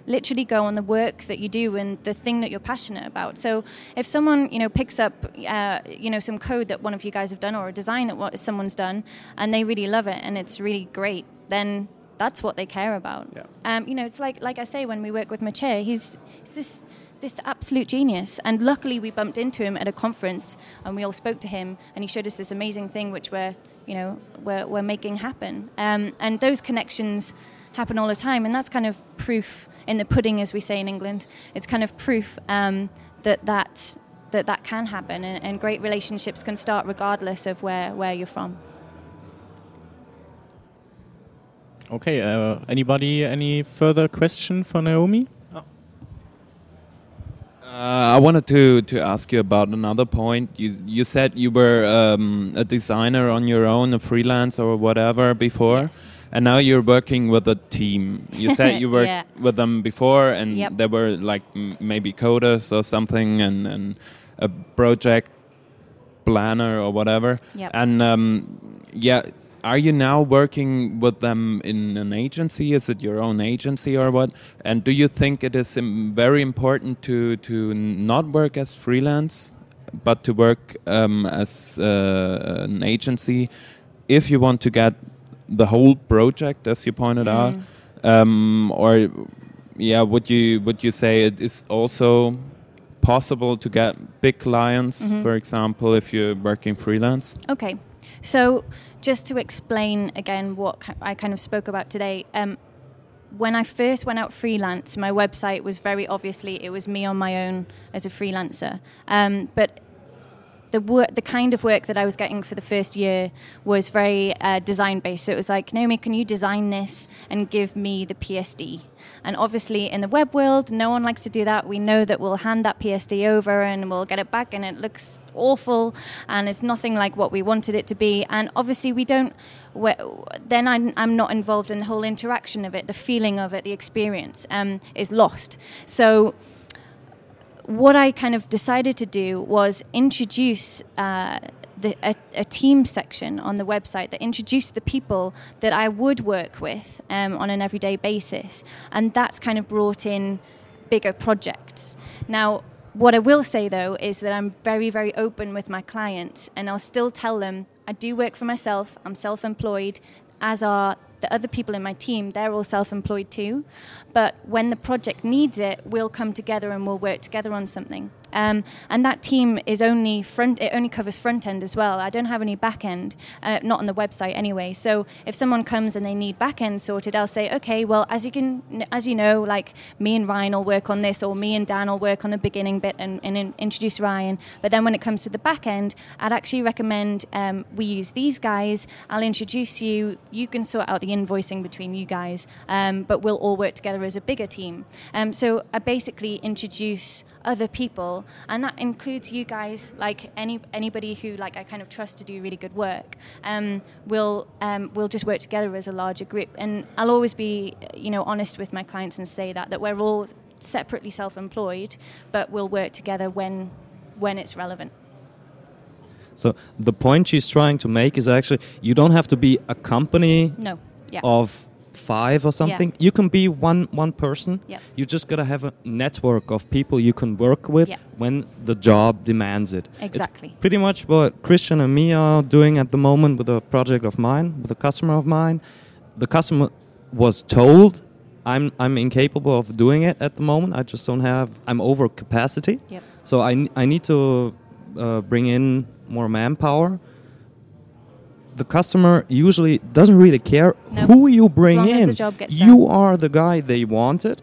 literally go on the work that you do and the thing that you're passionate about. So if someone you know picks up uh, you know some code that one of you guys have done or a design that what someone's done, and they really love it and it's really great, then that's what they care about. Um, you know, it's like like I say when we work with Maciej, he's, he's this this absolute genius. And luckily, we bumped into him at a conference, and we all spoke to him, and he showed us this amazing thing, which we're, you know, we're, we're making happen. Um, and those connections happen all the time, and that's kind of proof in the pudding, as we say in England. It's kind of proof um, that that that that can happen, and, and great relationships can start regardless of where where you're from. Okay, uh, anybody, any further question for Naomi? Uh, I wanted to, to ask you about another point. You you said you were um, a designer on your own, a freelance or whatever before, and now you're working with a team. You said you worked Yeah. with them before, and Yep. they were like m- maybe coders or something, and, and a project planner or whatever. Yep. And um, yeah, are you now working with them in an agency? Is it your own agency or what? And do you think it is very important to to not work as freelance, but to work um, as uh, an agency if you want to get the whole project, as you pointed out? Um, or yeah, would you would you say it is also possible to get big clients, Mhm. for example, if you're working freelance? Okay, so just to explain again what I kind of spoke about today. Um, when I first went out freelance, my website was very obviously it was me on my own as a freelancer. Um, but the work, the kind of work that I was getting for the first year was very uh, design based. So it was like, Naomi, can you design this and give me the PSD? And obviously, in the web world, no one likes to do that. We know that we'll hand that PSD over and we'll get it back, and it looks awful, and it's nothing like what we wanted it to be. And obviously, we don't. then I'm, I'm not involved in the whole interaction of it, the feeling of it, the experience um, is lost. So what I kind of decided to do was introduce uh, the, a, a team section on the website that introduced the people that I would work with um, on an everyday basis. And that's kind of brought in bigger projects. Now, what I will say though is that I'm very, very open with my clients, and I'll still tell them I do work for myself, I'm self employed, as are the other people in my team, they're all self-employed too. But when the project needs it, we'll come together and we'll work together on something. Um, and that team is only front. It only covers front end as well. I don't have any back end, uh, not on the website anyway. So if someone comes and they need back end sorted, I'll say, okay, well, as you can, as you know, like me and Ryan will work on this, or me and Dan will work on the beginning bit and, and in, introduce Ryan. But then when it comes to the back end, I'd actually recommend um, we use these guys. I'll introduce you. You can sort out the invoicing between you guys, um, but we'll all work together as a bigger team. Um, so I basically introduce other people and that includes you guys like any anybody who like I kind of trust to do really good work um, will um, will just work together as a larger group. And I'll always be you know honest with my clients and say that that we're all separately self-employed but we'll work together when when it's relevant. So the point she's trying to make is actually you don't have to be a company no. Yeah. of five or something. Yeah. You can be one one person. Yeah. You just gotta have a network of people you can work with when the job demands it. Exactly. It's pretty much what Christian and me are doing at the moment with a project of mine, with a customer of mine. The customer was told I'm I'm incapable of doing it at the moment. I just don't have. I'm over capacity. Yep. So I I need to uh, bring in more manpower. The customer usually doesn't really care No. who you bring long as in. the job gets you are the guy they wanted,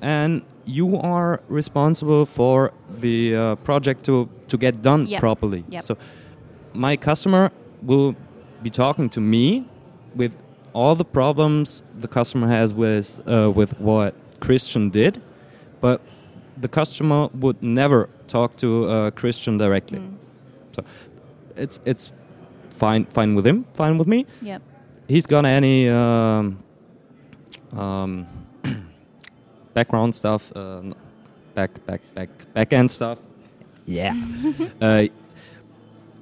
and you are responsible for the uh, project to to get done Yep. properly. Yep. So my customer will be talking to me with all the problems the customer has with uh, with what Christian did, but the customer would never talk to uh, Christian directly. Mm. So it's it's fine fine with him, fine with me. Yep. He's got any um, um, background stuff, uh, back back back back end stuff. Yeah. uh,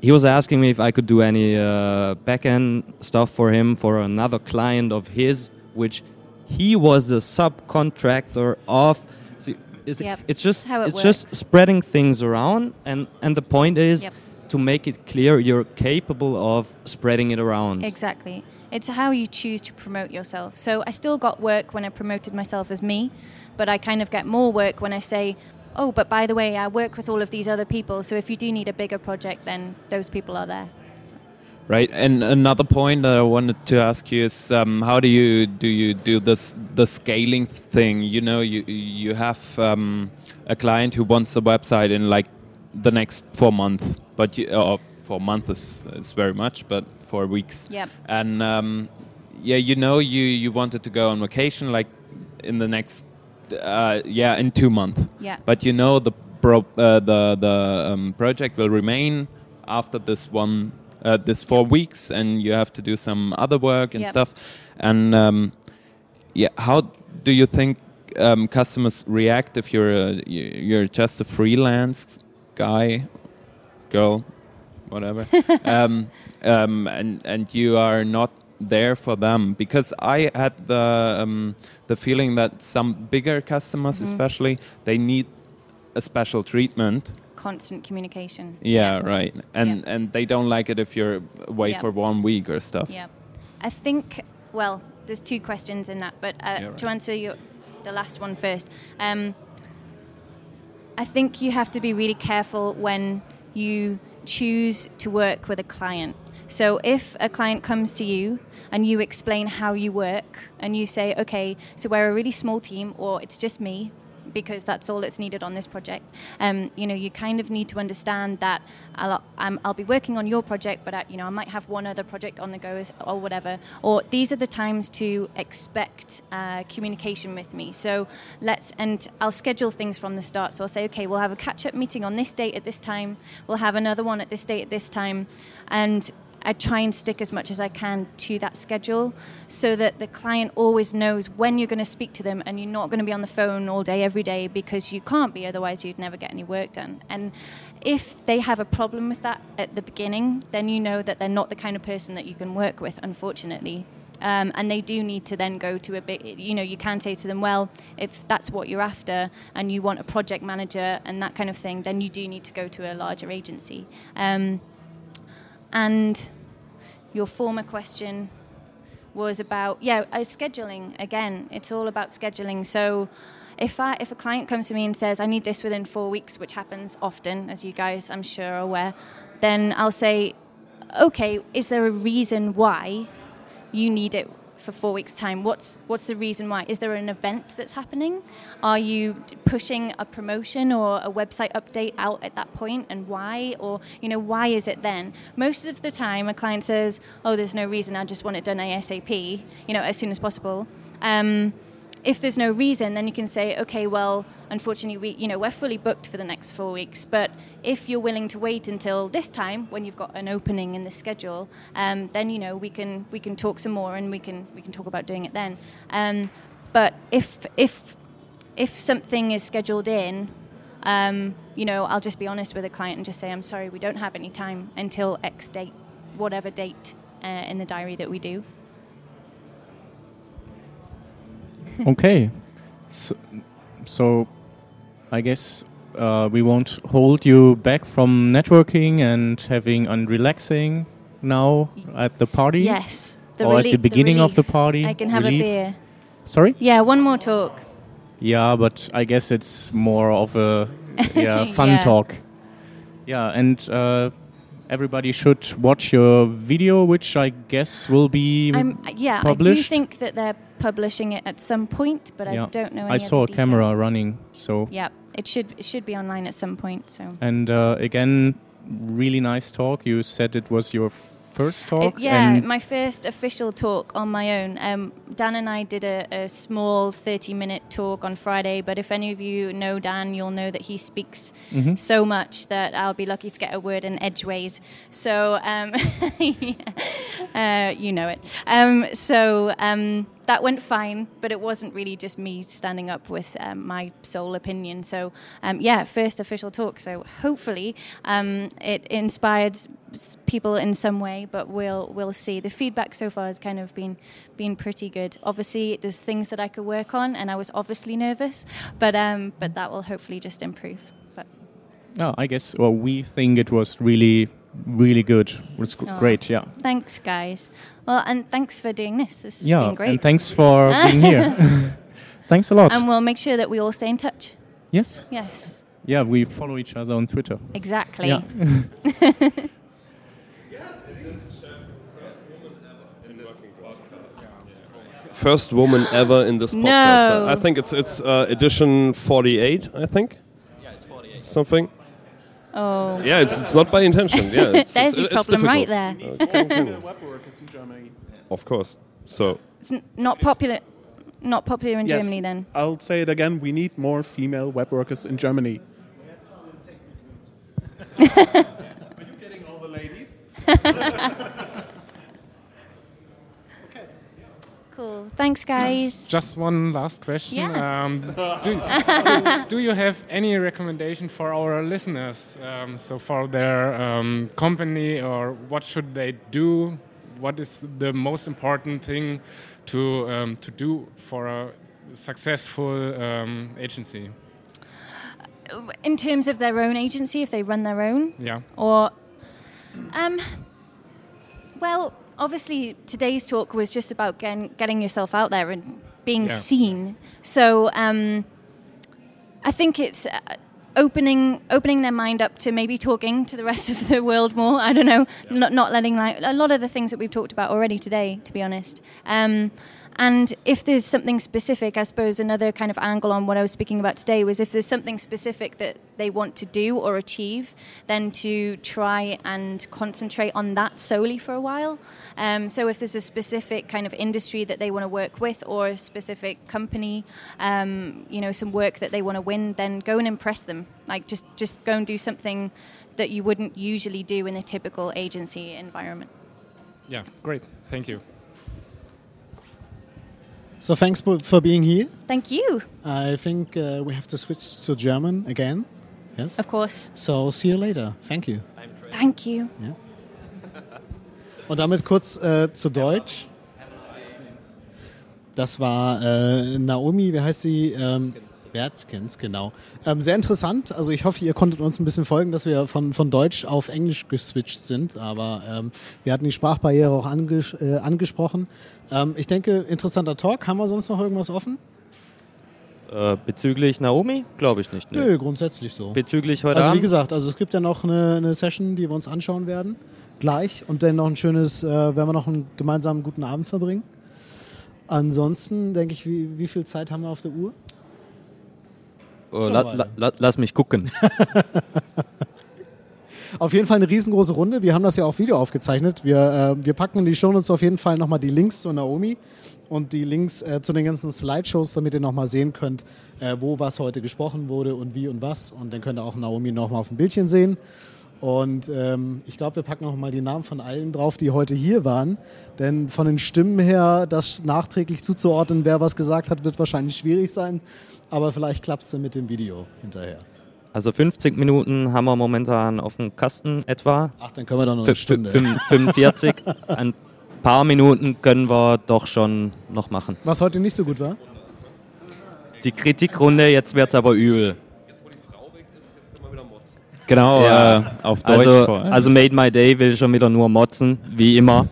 he was asking me if I could do any uh, back end stuff for him for another client of his, which he was a subcontractor of. See, is it- Yep. it's just How it it's just spreading things around, and and the point is Yep. To make it clear you're capable of spreading it around. Exactly. It's how you choose to promote yourself. So I still got work when I promoted myself as me, but I kind of get more work when I say, oh, but by the way, I work with all of these other people. So if you do need a bigger project, then those people are there. Right, and another point that I wanted to ask you is um, how do you do you do this the scaling thing? You know, you you have um, a client who wants a website in like the next four months, but you, uh, four months is, is very much, but four weeks. Yep. And um, yeah, you know, you you wanted to go on vacation like in the next uh, yeah in two months. Yeah. But you know the pro, uh, the the um, project will remain after this one uh, this four weeks, and you have to do some other work and Yep. stuff. And um, yeah, how do you think um, customers react if you're a, you're just a freelance guy, girl, whatever, um, um, and and you are not there for them because I had the um, the feeling that some bigger customers, Mhm. especially, they need a special treatment. Constant communication. Yeah, right. And and they don't like it if you're away Yeah. for one week or stuff. Yeah. I think, well, there's two questions in that, but uh, Yeah, right. to answer your, the last one first, um, I think you have to be really careful when you choose to work with a client. So if a client comes to you and you explain how you work and you say, okay, so we're a really small team or it's just me because that's all that's needed on this project. Um, you know, you kind of need to understand that I'll, I'll be working on your project, but I, you know, I might have one other project on the go or whatever. Or these are the times to expect uh, communication with me. So let's, and I'll schedule things from the start. So I'll say, okay, we'll have a catch-up meeting on this date at this time. We'll have another one at this date at this time, and I try and stick as much as I can to that schedule so that the client always knows when you're going to speak to them and you're not going to be on the phone all day, every day, because you can't be, otherwise, you'd never get any work done. And if they have a problem with that at the beginning, then you know that they're not the kind of person that you can work with, unfortunately. Um, and they do need to then go to a bit, you know, you can say to them, well, if that's what you're after and you want a project manager and that kind of thing, then you do need to go to a larger agency. Um, and your former question was about yeah uh, scheduling. Again it's all about scheduling. So if I, if a client comes to me and says I need this within four weeks which happens often as you guys I'm sure are aware then I'll say okay is there a reason why you need it for four weeks' time. What's what's the reason why? Is there an event that's happening? Are you pushing a promotion or a website update out at that point, and why? Or you know, why is it then? Most of the time, a client says, "Oh, there's no reason. I just want it done ASAP. You know, as soon as possible." Um, if there's no reason, then you can say, okay, well, unfortunately, we, you know, we're fully booked for the next four weeks. But if you're willing to wait until this time, when you've got an opening in the schedule, um, then you know we can we can talk some more and we can we can talk about doing it then. Um, but if if if something is scheduled in, um, you know, I'll just be honest with a client and just say, I'm sorry, we don't have any time until X date, whatever date uh, in the diary that we do. Okay. So, so, I guess uh, we won't hold you back from networking and having and relaxing now at the party. Yes. The or at the beginning the of the party. I can have relief. a beer. Sorry? Yeah, one more talk. Yeah, but I guess it's more of a yeah, fun yeah. talk. Yeah, and uh, everybody should watch your video, which I guess will be I'm, yeah, published. I do think that they're publishing it at some point, but yeah. I don't know. I saw a camera running, so yeah, it should it should be online at some point. So and uh, again, really nice talk. You said it was your first talk? It, yeah, my first official talk on my own. Um, Dan and I did a, a, small 30 minute talk on Friday, but if any of you know Dan, you'll know that he speaks mm-hmm. so much that I'll be lucky to get a word in edgeways. So, um, uh, you know it. Um, so, um, that went fine, but it wasn't really just me standing up with um, my sole opinion. So, um, yeah, first official talk. So hopefully um, it inspired people in some way, but we'll we'll see. The feedback so far has kind of been been pretty good. Obviously, there's things that I could work on, and I was obviously nervous, but um, but that will hopefully just improve. But no, I guess well, we think it was really really good. It's oh, great, yeah. Thanks, guys. Well, and thanks for doing this. This has yeah, been great. and thanks for being here. thanks a lot. And we'll make sure that we all stay in touch. Yes. Yes. Yeah, we follow each other on Twitter. Exactly. Yeah. First woman ever in this podcast. No. I think it's it's uh, edition 48. I think. Yeah, it's 48. Something. Oh. Yeah, it's, it's not by intention. Yeah, it's, There's it's, your it's problem right there. Okay. Of course. So. It's n- not popular. Not popular in yes, Germany then. I'll say it again. We need more female web workers in Germany. Are you getting all the ladies? Cool. Thanks, guys. Just, just one last question. Yeah. Um, do, do, do, you have any recommendation for our listeners? Um, so for their um, company, or what should they do? What is the most important thing to um, to do for a successful um, agency? In terms of their own agency, if they run their own, yeah, or um, well obviously today's talk was just about getting, getting yourself out there and being yeah. seen. So um, I think it's uh, opening opening their mind up to maybe talking to the rest of the world more. I don't know, yeah. not not letting like a lot of the things that we've talked about already today. To be honest. Um, and if there's something specific, I suppose another kind of angle on what I was speaking about today was if there's something specific that they want to do or achieve, then to try and concentrate on that solely for a while. Um, so if there's a specific kind of industry that they want to work with or a specific company, um, you know, some work that they want to win, then go and impress them. Like just just go and do something that you wouldn't usually do in a typical agency environment. Yeah, great. Thank you. So thanks for being here. Thank you. I think uh, we have to switch to German again. Yes. Of course. So see you later. Thank you. Thank you. Ja. Und damit kurz äh, zu Deutsch. Das war äh, Naomi, wie heißt sie? Ähm, Bertkens, genau. Ähm, sehr interessant. Also ich hoffe, ihr konntet uns ein bisschen folgen, dass wir von, von Deutsch auf Englisch geswitcht sind. Aber ähm, wir hatten die Sprachbarriere auch anges äh, angesprochen. Ähm, ich denke, interessanter Talk. Haben wir sonst noch irgendwas offen? Äh, bezüglich Naomi? Glaube ich nicht. Ne? Nö, grundsätzlich so. Bezüglich heute Also wie Abend? gesagt, also es gibt ja noch eine, eine Session, die wir uns anschauen werden. Gleich. Und dann noch ein schönes, äh, werden wir noch einen gemeinsamen guten Abend verbringen. Ansonsten denke ich, wie, wie viel Zeit haben wir auf der Uhr? Oh, la, la, la, lass mich gucken. Auf jeden Fall eine riesengroße Runde. Wir haben das ja auch Video aufgezeichnet. Wir, äh, wir packen in die Shownotes auf jeden Fall nochmal die Links zu Naomi und die Links äh, zu den ganzen Slideshows, damit ihr nochmal sehen könnt, äh, wo was heute gesprochen wurde und wie und was. Und dann könnt ihr auch Naomi nochmal auf dem Bildchen sehen. Und ähm, ich glaube, wir packen auch mal die Namen von allen drauf, die heute hier waren. Denn von den Stimmen her, das nachträglich zuzuordnen, wer was gesagt hat, wird wahrscheinlich schwierig sein. Aber vielleicht klappt es dann mit dem Video hinterher. Also 50 Minuten haben wir momentan auf dem Kasten etwa. Ach, dann können wir doch noch eine Stunde. fünf- 45. Ein paar Minuten können wir doch schon noch machen. Was heute nicht so gut war? Die Kritikrunde, jetzt wird's aber übel. Genau, äh, auf Deutsch Also, vor also Made My Day will schon wieder nur motzen, wie immer.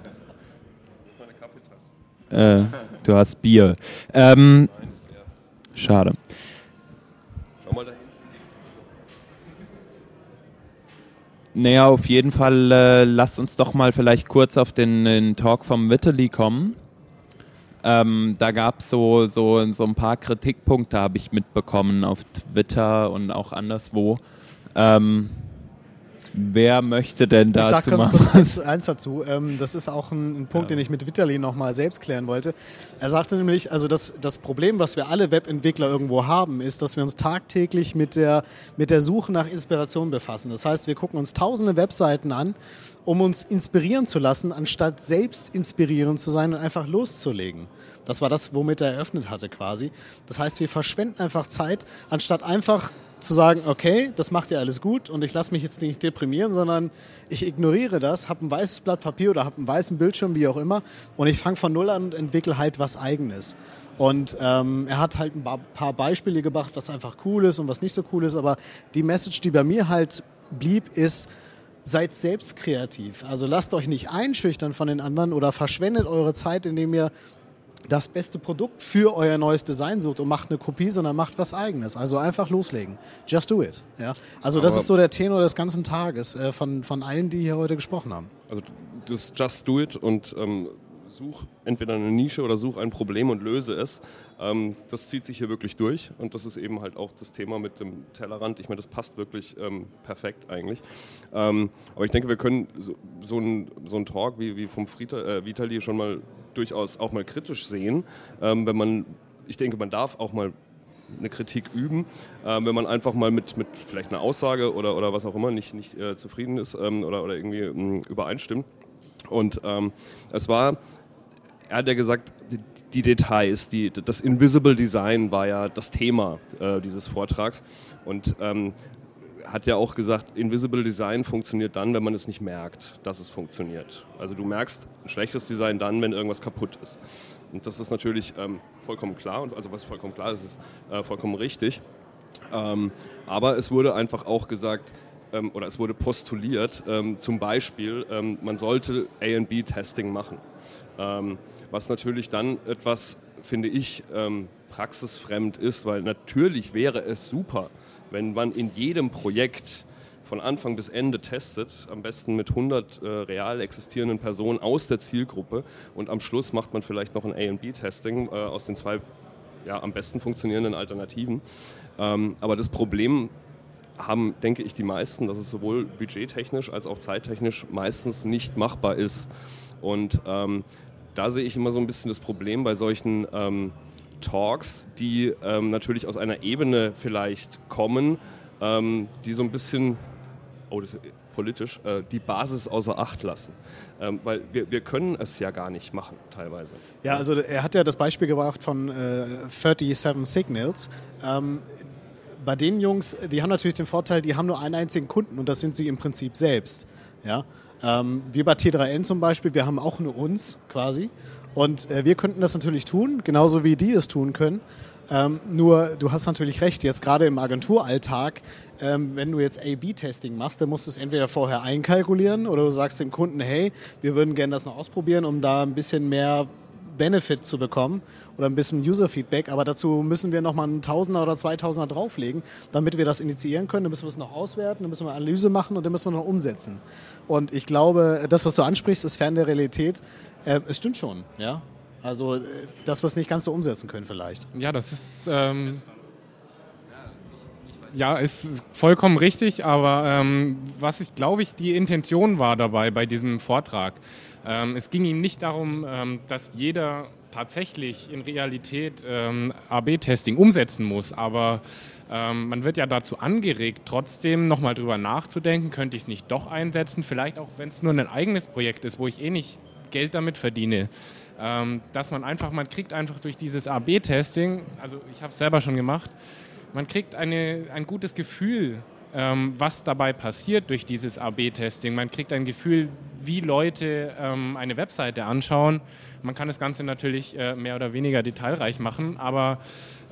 Äh, du hast Bier. Ähm, schade. Schau mal dahin. Naja, auf jeden Fall äh, lasst uns doch mal vielleicht kurz auf den, den Talk vom Vitaly kommen. Ähm, da gab es so, so, so ein paar Kritikpunkte, habe ich mitbekommen auf Twitter und auch anderswo. Ähm, wer möchte denn Ich dazu sag ganz kurz eins, eins dazu. Ähm, das ist auch ein, ein Punkt, den ich mit Vitali nochmal selbst klären wollte. Er sagte nämlich, also das, das Problem, was wir alle Webentwickler irgendwo haben, ist, dass wir uns tagtäglich mit der, mit der Suche nach Inspiration befassen. Das heißt, wir gucken uns tausende Webseiten an, um uns inspirieren zu lassen, anstatt selbst inspirierend zu sein und einfach loszulegen. Das war das, womit er eröffnet hatte quasi. Das heißt, wir verschwenden einfach Zeit, anstatt einfach zu sagen, okay, das macht ja alles gut und ich lasse mich jetzt nicht deprimieren, sondern ich ignoriere das, habe ein weißes Blatt Papier oder habe einen weißen Bildschirm, wie auch immer, und ich fange von Null an und entwickle halt was Eigenes. Und ähm, er hat halt ein paar- Beispiele gebracht, was einfach cool ist und was nicht so cool ist, aber die Message, die bei mir halt blieb, ist, seid selbst kreativ. Also lasst euch nicht einschüchtern von den anderen oder verschwendet eure Zeit, indem ihr das beste Produkt für euer neues Design sucht und macht eine Kopie, sondern macht was eigenes. Also einfach loslegen. Just do it. Ja? Also das Aber- ist so der Tenor des ganzen Tages äh, von, von allen, die hier heute gesprochen haben. Also das Just Do It und ähm, such entweder eine Nische oder such ein Problem und löse es. Ähm, das zieht sich hier wirklich durch und das ist eben halt auch das Thema mit dem Tellerrand. Ich meine, das passt wirklich ähm, perfekt eigentlich. Ähm, aber ich denke, wir können so, so ein so ein Talk wie, wie vom Frita, äh, Vitali schon mal durchaus auch mal kritisch sehen, ähm, wenn man, ich denke, man darf auch mal eine Kritik üben, ähm, wenn man einfach mal mit, mit vielleicht einer Aussage oder, oder was auch immer nicht, nicht äh, zufrieden ist ähm, oder, oder irgendwie ähm, übereinstimmt. Und ähm, es war, er hat ja gesagt, die, die Details, die, das Invisible Design war ja das Thema äh, dieses Vortrags. Und ähm, hat ja auch gesagt, Invisible Design funktioniert dann, wenn man es nicht merkt, dass es funktioniert. Also du merkst ein schlechtes Design dann, wenn irgendwas kaputt ist. Und das ist natürlich ähm, vollkommen klar. Und also was vollkommen klar ist, ist äh, vollkommen richtig. Ähm, aber es wurde einfach auch gesagt, ähm, oder es wurde postuliert, ähm, zum Beispiel, ähm, man sollte A&B-Testing machen. Ähm, was natürlich dann etwas, finde ich, praxisfremd ist, weil natürlich wäre es super, wenn man in jedem Projekt von Anfang bis Ende testet, am besten mit 100 äh, real existierenden Personen aus der Zielgruppe und am Schluss macht man vielleicht noch ein A&B-Testing äh, aus den zwei ja, am besten funktionierenden Alternativen. Ähm, aber das Problem haben, denke ich, die meisten, dass es sowohl budgettechnisch als auch zeittechnisch meistens nicht machbar ist. Und ähm, da sehe ich immer so ein bisschen das Problem bei solchen ähm, Talks, die ähm, natürlich aus einer Ebene vielleicht kommen, ähm, die so ein bisschen, oh, das ist politisch, äh, die Basis außer Acht lassen. Ähm, weil wir, wir können es ja gar nicht machen, teilweise. Ja, also er hat ja das Beispiel gebracht von äh, 37 Signals. Ähm, bei den Jungs, die haben natürlich den Vorteil, die haben nur einen einzigen Kunden und das sind sie im Prinzip selbst. Ja? Ähm, wir bei T3N zum Beispiel, wir haben auch nur uns quasi. Und äh, wir könnten das natürlich tun, genauso wie die es tun können. Ähm, nur, du hast natürlich recht, jetzt gerade im Agenturalltag, ähm, wenn du jetzt A-B-Testing machst, dann musst du es entweder vorher einkalkulieren oder du sagst dem Kunden, hey, wir würden gerne das noch ausprobieren, um da ein bisschen mehr Benefit zu bekommen oder ein bisschen User-Feedback, aber dazu müssen wir nochmal einen Tausender oder Zweitausender drauflegen, damit wir das initiieren können. Dann müssen wir es noch auswerten, dann müssen wir Analyse machen und dann müssen wir noch umsetzen. Und ich glaube, das, was du ansprichst, ist fern der Realität. Äh, es stimmt schon, ja. Also äh, das, was nicht ganz so umsetzen können vielleicht. Ja, das ist... Ähm ja, ist vollkommen richtig, aber ähm, was ich glaube ich die Intention war dabei bei diesem Vortrag, es ging ihm nicht darum, ähm, dass jeder tatsächlich in Realität ähm, AB-Testing umsetzen muss, aber ähm, man wird ja dazu angeregt, trotzdem nochmal drüber nachzudenken, könnte ich es nicht doch einsetzen, vielleicht auch wenn es nur ein eigenes Projekt ist, wo ich eh nicht Geld damit verdiene. Ähm, dass man einfach, man kriegt einfach durch dieses AB-Testing, also ich habe es selber schon gemacht, man kriegt eine, ein gutes Gefühl, ähm, was dabei passiert durch dieses AB-Testing. Man kriegt ein Gefühl, wie Leute ähm, eine Webseite anschauen. Man kann das Ganze natürlich äh, mehr oder weniger detailreich machen, aber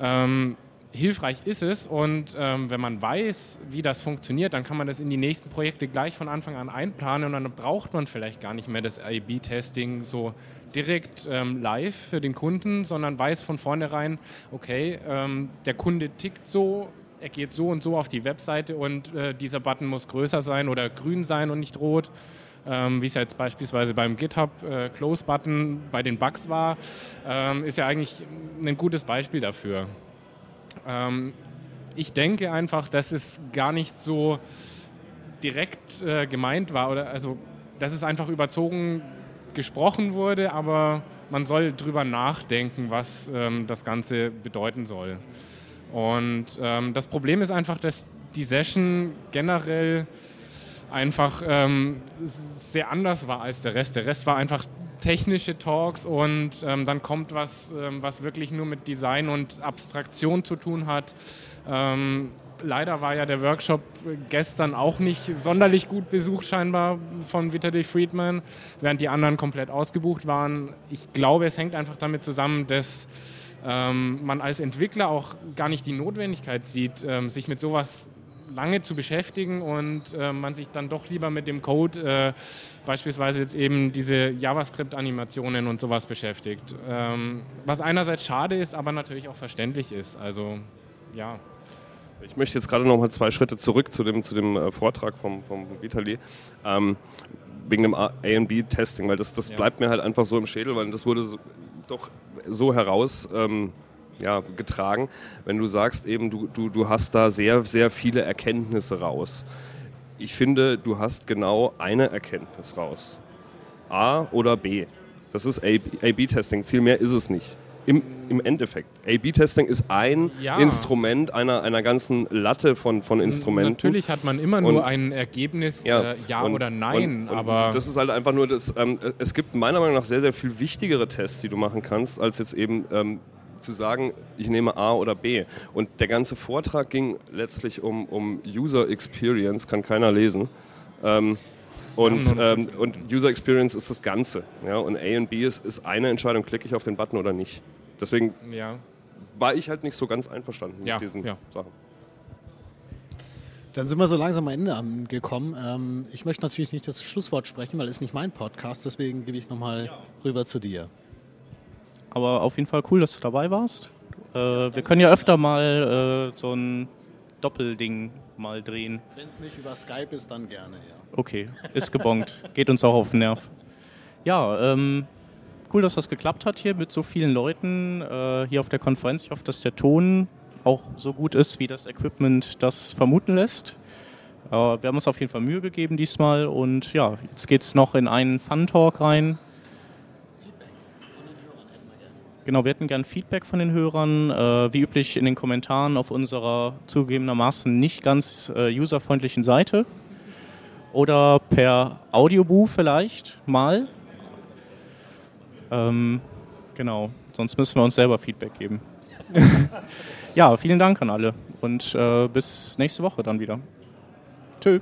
ähm, hilfreich ist es und ähm, wenn man weiß, wie das funktioniert, dann kann man das in die nächsten Projekte gleich von Anfang an einplanen und dann braucht man vielleicht gar nicht mehr das A-B-Testing so direkt ähm, live für den Kunden, sondern weiß von vornherein, okay, ähm, der Kunde tickt so, er geht so und so auf die Webseite und äh, dieser Button muss größer sein oder grün sein und nicht rot. Ähm, wie es jetzt beispielsweise beim GitHub äh, Close Button bei den Bugs war, ähm, ist ja eigentlich ein gutes Beispiel dafür. Ähm, ich denke einfach, dass es gar nicht so direkt äh, gemeint war oder also dass es einfach überzogen gesprochen wurde, aber man soll drüber nachdenken, was ähm, das Ganze bedeuten soll. Und ähm, das Problem ist einfach, dass die Session generell einfach ähm, sehr anders war als der Rest. Der Rest war einfach technische Talks und ähm, dann kommt was, ähm, was wirklich nur mit Design und Abstraktion zu tun hat. Ähm, leider war ja der Workshop gestern auch nicht sonderlich gut besucht scheinbar von Vitaly Friedman, während die anderen komplett ausgebucht waren. Ich glaube, es hängt einfach damit zusammen, dass ähm, man als Entwickler auch gar nicht die Notwendigkeit sieht, ähm, sich mit sowas lange zu beschäftigen und äh, man sich dann doch lieber mit dem Code, äh, beispielsweise jetzt eben diese JavaScript-Animationen und sowas beschäftigt. Ähm, was einerseits schade ist, aber natürlich auch verständlich ist. Also ja. Ich möchte jetzt gerade noch mal zwei Schritte zurück zu dem, zu dem äh, Vortrag vom, vom Vitali. Ähm, wegen dem A&B-Testing, weil das, das ja. bleibt mir halt einfach so im Schädel, weil das wurde so, doch so heraus ähm, ja, getragen, wenn du sagst eben, du, du, du hast da sehr, sehr viele Erkenntnisse raus. Ich finde, du hast genau eine Erkenntnis raus. A oder B. Das ist A-B-Testing, viel mehr ist es nicht. Im, im Endeffekt. A-B-Testing ist ein ja. Instrument einer, einer ganzen Latte von, von Instrumenten. Natürlich hat man immer und, nur ein Ergebnis, ja, äh, ja und, oder nein, und, aber... das ist halt einfach nur, das, ähm, es gibt meiner Meinung nach sehr, sehr viel wichtigere Tests, die du machen kannst, als jetzt eben ähm, zu sagen, ich nehme A oder B. Und der ganze Vortrag ging letztlich um, um User Experience, kann keiner lesen. Ähm, und, ähm, und User Experience ist das Ganze. Ja? Und A und B ist, ist eine Entscheidung, klicke ich auf den Button oder nicht. Deswegen ja. war ich halt nicht so ganz einverstanden mit diesen ja. Sachen. Dann sind wir so langsam am Ende angekommen. Ähm, ich möchte natürlich nicht das Schlusswort sprechen, weil es nicht mein Podcast, deswegen gebe ich nochmal ja. rüber zu dir. Aber auf jeden Fall cool, dass du dabei warst. Äh, wir können ja öfter mal äh, so ein Doppelding mal drehen. Wenn es nicht über Skype ist, dann gerne, ja. Okay, ist gebongt. Geht uns auch auf den Nerv. Ja, ähm, cool, dass das geklappt hat hier mit so vielen Leuten äh, hier auf der Konferenz. Ich hoffe, dass der Ton auch so gut ist, wie das Equipment das vermuten lässt. Äh, wir haben uns auf jeden Fall Mühe gegeben diesmal und ja, jetzt geht es noch in einen Fun-Talk rein. Genau, wir hätten gern Feedback von den Hörern, äh, wie üblich in den Kommentaren auf unserer zugegebenermaßen nicht ganz äh, userfreundlichen Seite oder per Audiobuch vielleicht mal. Ähm, genau, sonst müssen wir uns selber Feedback geben. ja, vielen Dank an alle und äh, bis nächste Woche dann wieder. Tschö.